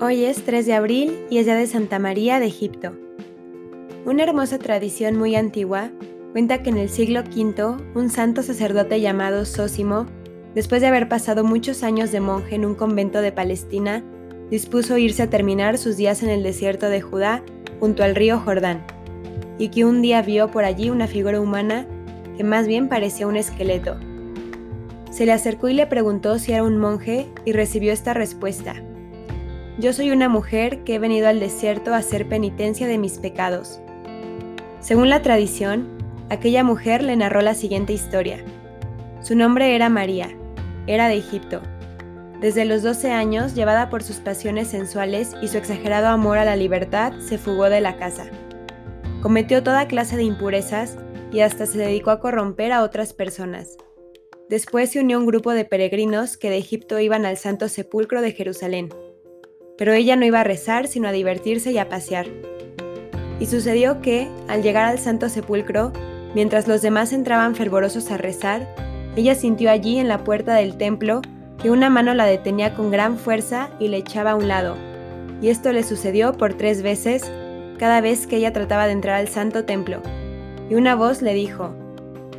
Hoy es 3 de abril y es día de Santa María de Egipto. Una hermosa tradición muy antigua cuenta que en el siglo V un santo sacerdote llamado Sósimo, después de haber pasado muchos años de monje en un convento de Palestina, dispuso irse a terminar sus días en el desierto de Judá junto al río Jordán, y que un día vio por allí una figura humana que más bien parecía un esqueleto. Se le acercó y le preguntó si era un monje y recibió esta respuesta. Yo soy una mujer que he venido al desierto a hacer penitencia de mis pecados. Según la tradición, aquella mujer le narró la siguiente historia. Su nombre era María, era de Egipto. Desde los 12 años, llevada por sus pasiones sensuales y su exagerado amor a la libertad, se fugó de la casa. Cometió toda clase de impurezas y hasta se dedicó a corromper a otras personas. Después se unió un grupo de peregrinos que de Egipto iban al Santo Sepulcro de Jerusalén pero ella no iba a rezar, sino a divertirse y a pasear. Y sucedió que, al llegar al Santo Sepulcro, mientras los demás entraban fervorosos a rezar, ella sintió allí en la puerta del templo que una mano la detenía con gran fuerza y le echaba a un lado. Y esto le sucedió por tres veces, cada vez que ella trataba de entrar al santo templo. Y una voz le dijo,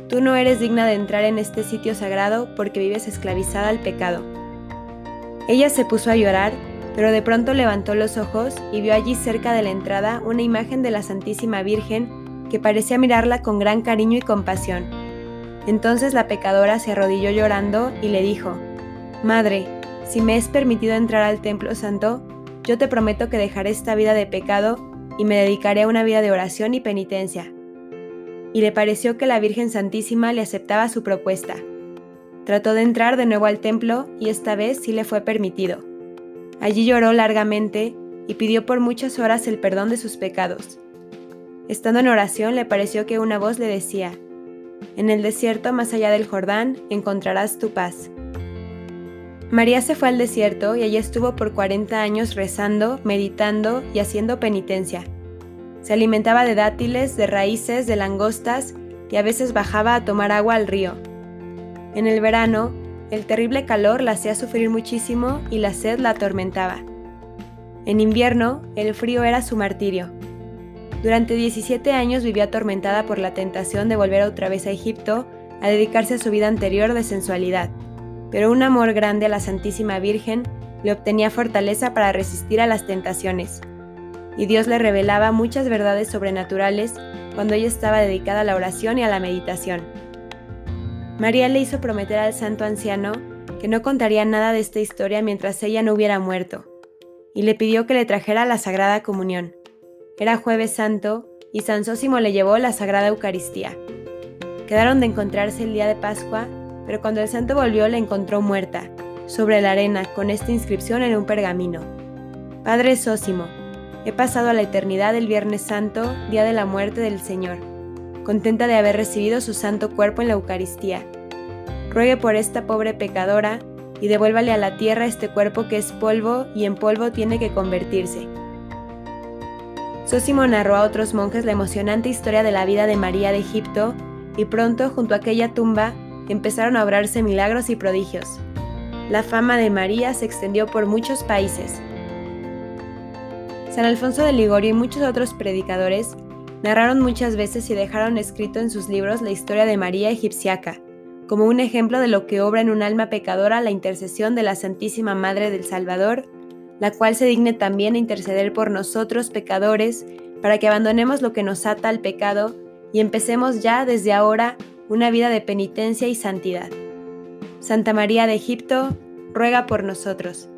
Tú no eres digna de entrar en este sitio sagrado porque vives esclavizada al pecado. Ella se puso a llorar pero de pronto levantó los ojos y vio allí cerca de la entrada una imagen de la Santísima Virgen que parecía mirarla con gran cariño y compasión. Entonces la pecadora se arrodilló llorando y le dijo, Madre, si me es permitido entrar al templo santo, yo te prometo que dejaré esta vida de pecado y me dedicaré a una vida de oración y penitencia. Y le pareció que la Virgen Santísima le aceptaba su propuesta. Trató de entrar de nuevo al templo y esta vez sí le fue permitido. Allí lloró largamente y pidió por muchas horas el perdón de sus pecados. Estando en oración le pareció que una voz le decía, En el desierto más allá del Jordán encontrarás tu paz. María se fue al desierto y allí estuvo por 40 años rezando, meditando y haciendo penitencia. Se alimentaba de dátiles, de raíces, de langostas y a veces bajaba a tomar agua al río. En el verano, el terrible calor la hacía sufrir muchísimo y la sed la atormentaba. En invierno, el frío era su martirio. Durante 17 años vivió atormentada por la tentación de volver otra vez a Egipto a dedicarse a su vida anterior de sensualidad, pero un amor grande a la Santísima Virgen le obtenía fortaleza para resistir a las tentaciones, y Dios le revelaba muchas verdades sobrenaturales cuando ella estaba dedicada a la oración y a la meditación. María le hizo prometer al santo anciano que no contaría nada de esta historia mientras ella no hubiera muerto, y le pidió que le trajera la Sagrada Comunión. Era jueves santo y San Sósimo le llevó la Sagrada Eucaristía. Quedaron de encontrarse el día de Pascua, pero cuando el santo volvió la encontró muerta, sobre la arena, con esta inscripción en un pergamino. Padre Sósimo, he pasado a la eternidad el Viernes Santo, día de la muerte del Señor contenta de haber recibido su santo cuerpo en la Eucaristía. Ruegue por esta pobre pecadora y devuélvale a la tierra este cuerpo que es polvo y en polvo tiene que convertirse. Sósimo narró a otros monjes la emocionante historia de la vida de María de Egipto y pronto junto a aquella tumba empezaron a obrarse milagros y prodigios. La fama de María se extendió por muchos países. San Alfonso de Ligorio y muchos otros predicadores narraron muchas veces y dejaron escrito en sus libros la historia de María egipciaca, como un ejemplo de lo que obra en un alma pecadora la intercesión de la Santísima Madre del Salvador, la cual se digne también a interceder por nosotros pecadores, para que abandonemos lo que nos ata al pecado y empecemos ya desde ahora una vida de penitencia y santidad. Santa María de Egipto, ruega por nosotros.